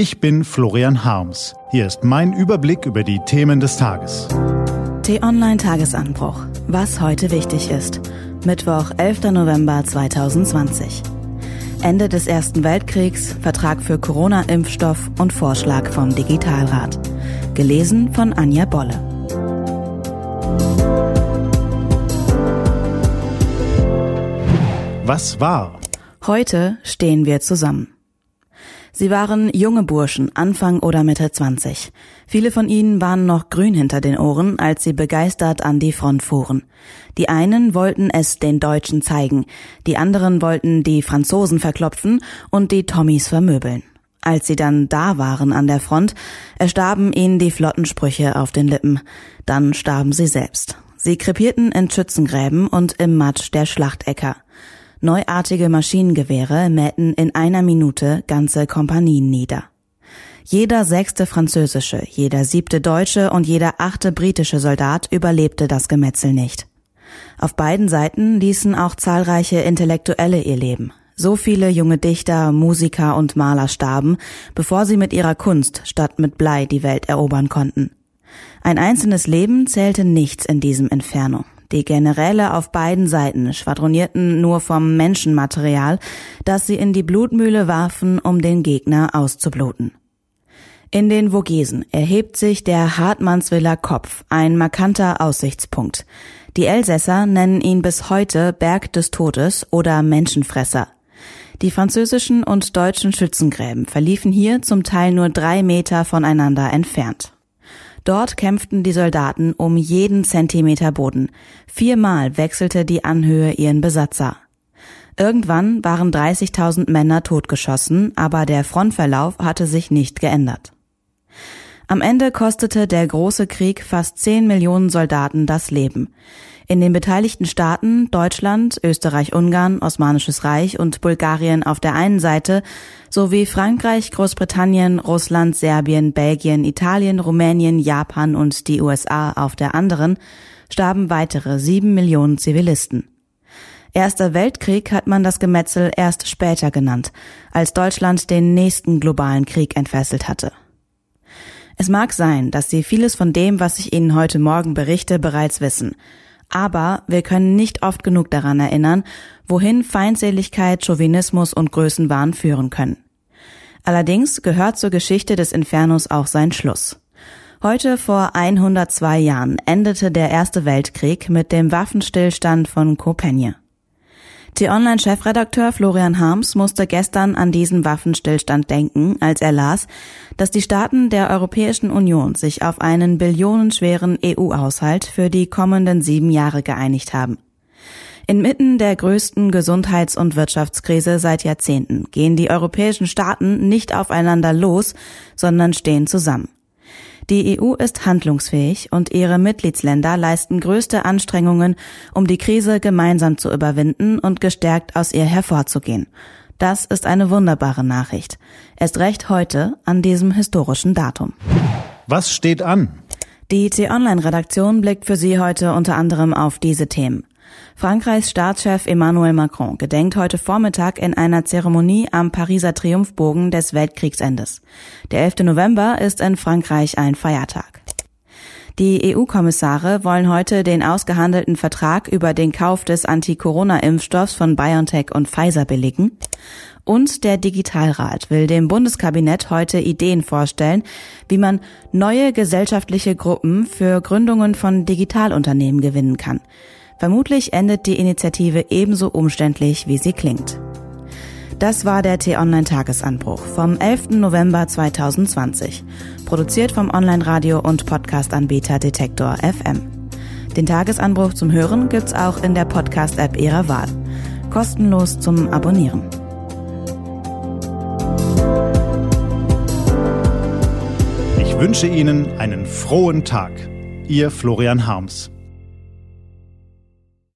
Ich bin Florian Harms. Hier ist mein Überblick über die Themen des Tages. T-Online Tagesanbruch. Was heute wichtig ist. Mittwoch, 11. November 2020. Ende des Ersten Weltkriegs, Vertrag für Corona-Impfstoff und Vorschlag vom Digitalrat. Gelesen von Anja Bolle. Was war? Heute stehen wir zusammen. Sie waren junge Burschen, Anfang oder Mitte 20. Viele von ihnen waren noch grün hinter den Ohren, als sie begeistert an die Front fuhren. Die einen wollten es den Deutschen zeigen, die anderen wollten die Franzosen verklopfen und die Tommys vermöbeln. Als sie dann da waren an der Front, erstarben ihnen die flotten Sprüche auf den Lippen. Dann starben sie selbst. Sie krepierten in Schützengräben und im Matsch der Schlachtäcker. Neuartige Maschinengewehre mähten in einer Minute ganze Kompanien nieder. Jeder sechste französische, jeder siebte deutsche und jeder achte britische Soldat überlebte das Gemetzel nicht. Auf beiden Seiten ließen auch zahlreiche Intellektuelle ihr Leben. So viele junge Dichter, Musiker und Maler starben, bevor sie mit ihrer Kunst statt mit Blei die Welt erobern konnten. Ein einzelnes Leben zählte nichts in diesem Inferno. Die Generäle auf beiden Seiten schwadronierten nur vom Menschenmaterial, das sie in die Blutmühle warfen, um den Gegner auszubluten. In den Vogesen erhebt sich der Hartmannswiller Kopf, ein markanter Aussichtspunkt. Die Elsässer nennen ihn bis heute Berg des Todes oder Menschenfresser. Die französischen und deutschen Schützengräben verliefen hier zum Teil nur drei Meter voneinander entfernt. Dort kämpften die Soldaten um jeden Zentimeter Boden. Viermal wechselte die Anhöhe ihren Besatzer. Irgendwann waren 30.000 Männer totgeschossen, aber der Frontverlauf hatte sich nicht geändert. Am Ende kostete der große Krieg fast 10 Millionen Soldaten das Leben. In den beteiligten Staaten Deutschland, Österreich-Ungarn, Osmanisches Reich und Bulgarien auf der einen Seite sowie Frankreich, Großbritannien, Russland, Serbien, Belgien, Italien, Rumänien, Japan und die USA auf der anderen starben weitere sieben Millionen Zivilisten. Erster Weltkrieg hat man das Gemetzel erst später genannt, als Deutschland den nächsten globalen Krieg entfesselt hatte. Es mag sein, dass Sie vieles von dem, was ich Ihnen heute Morgen berichte, bereits wissen. Aber wir können nicht oft genug daran erinnern, wohin Feindseligkeit, Chauvinismus und Größenwahn führen können. Allerdings gehört zur Geschichte des Infernos auch sein Schluss. Heute vor 102 Jahren endete der Erste Weltkrieg mit dem Waffenstillstand von Copenhagen. T-Online-Chefredakteur Florian Harms musste gestern an diesen Waffenstillstand denken, als er las, dass die Staaten der Europäischen Union sich auf einen billionenschweren EU-Haushalt für die kommenden sieben Jahre geeinigt haben. Inmitten der größten Gesundheits- und Wirtschaftskrise seit Jahrzehnten gehen die europäischen Staaten nicht aufeinander los, sondern stehen zusammen. Die EU ist handlungsfähig und ihre Mitgliedsländer leisten größte Anstrengungen, um die Krise gemeinsam zu überwinden und gestärkt aus ihr hervorzugehen. Das ist eine wunderbare Nachricht. Erst recht heute an diesem historischen Datum. Was steht an? Die T-Online-Redaktion blickt für Sie heute unter anderem auf diese Themen. Frankreichs Staatschef Emmanuel Macron gedenkt heute Vormittag in einer Zeremonie am Pariser Triumphbogen des Weltkriegsendes. Der 11. November ist in Frankreich ein Feiertag. Die EU-Kommissare wollen heute den ausgehandelten Vertrag über den Kauf des Anti-Corona-Impfstoffs von BioNTech und Pfizer billigen. Und der Digitalrat will dem Bundeskabinett heute Ideen vorstellen, wie man neue gesellschaftliche Gruppen für Gründungen von Digitalunternehmen gewinnen kann. Vermutlich endet die Initiative ebenso umständlich, wie sie klingt. Das war der T-Online-Tagesanbruch vom 11. November 2020, produziert vom Online-Radio- und Podcast-Anbieter Detektor FM. Den Tagesanbruch zum Hören gibt's auch in der Podcast-App Ihrer Wahl. Kostenlos zum Abonnieren. Ich wünsche Ihnen einen frohen Tag. Ihr Florian Harms.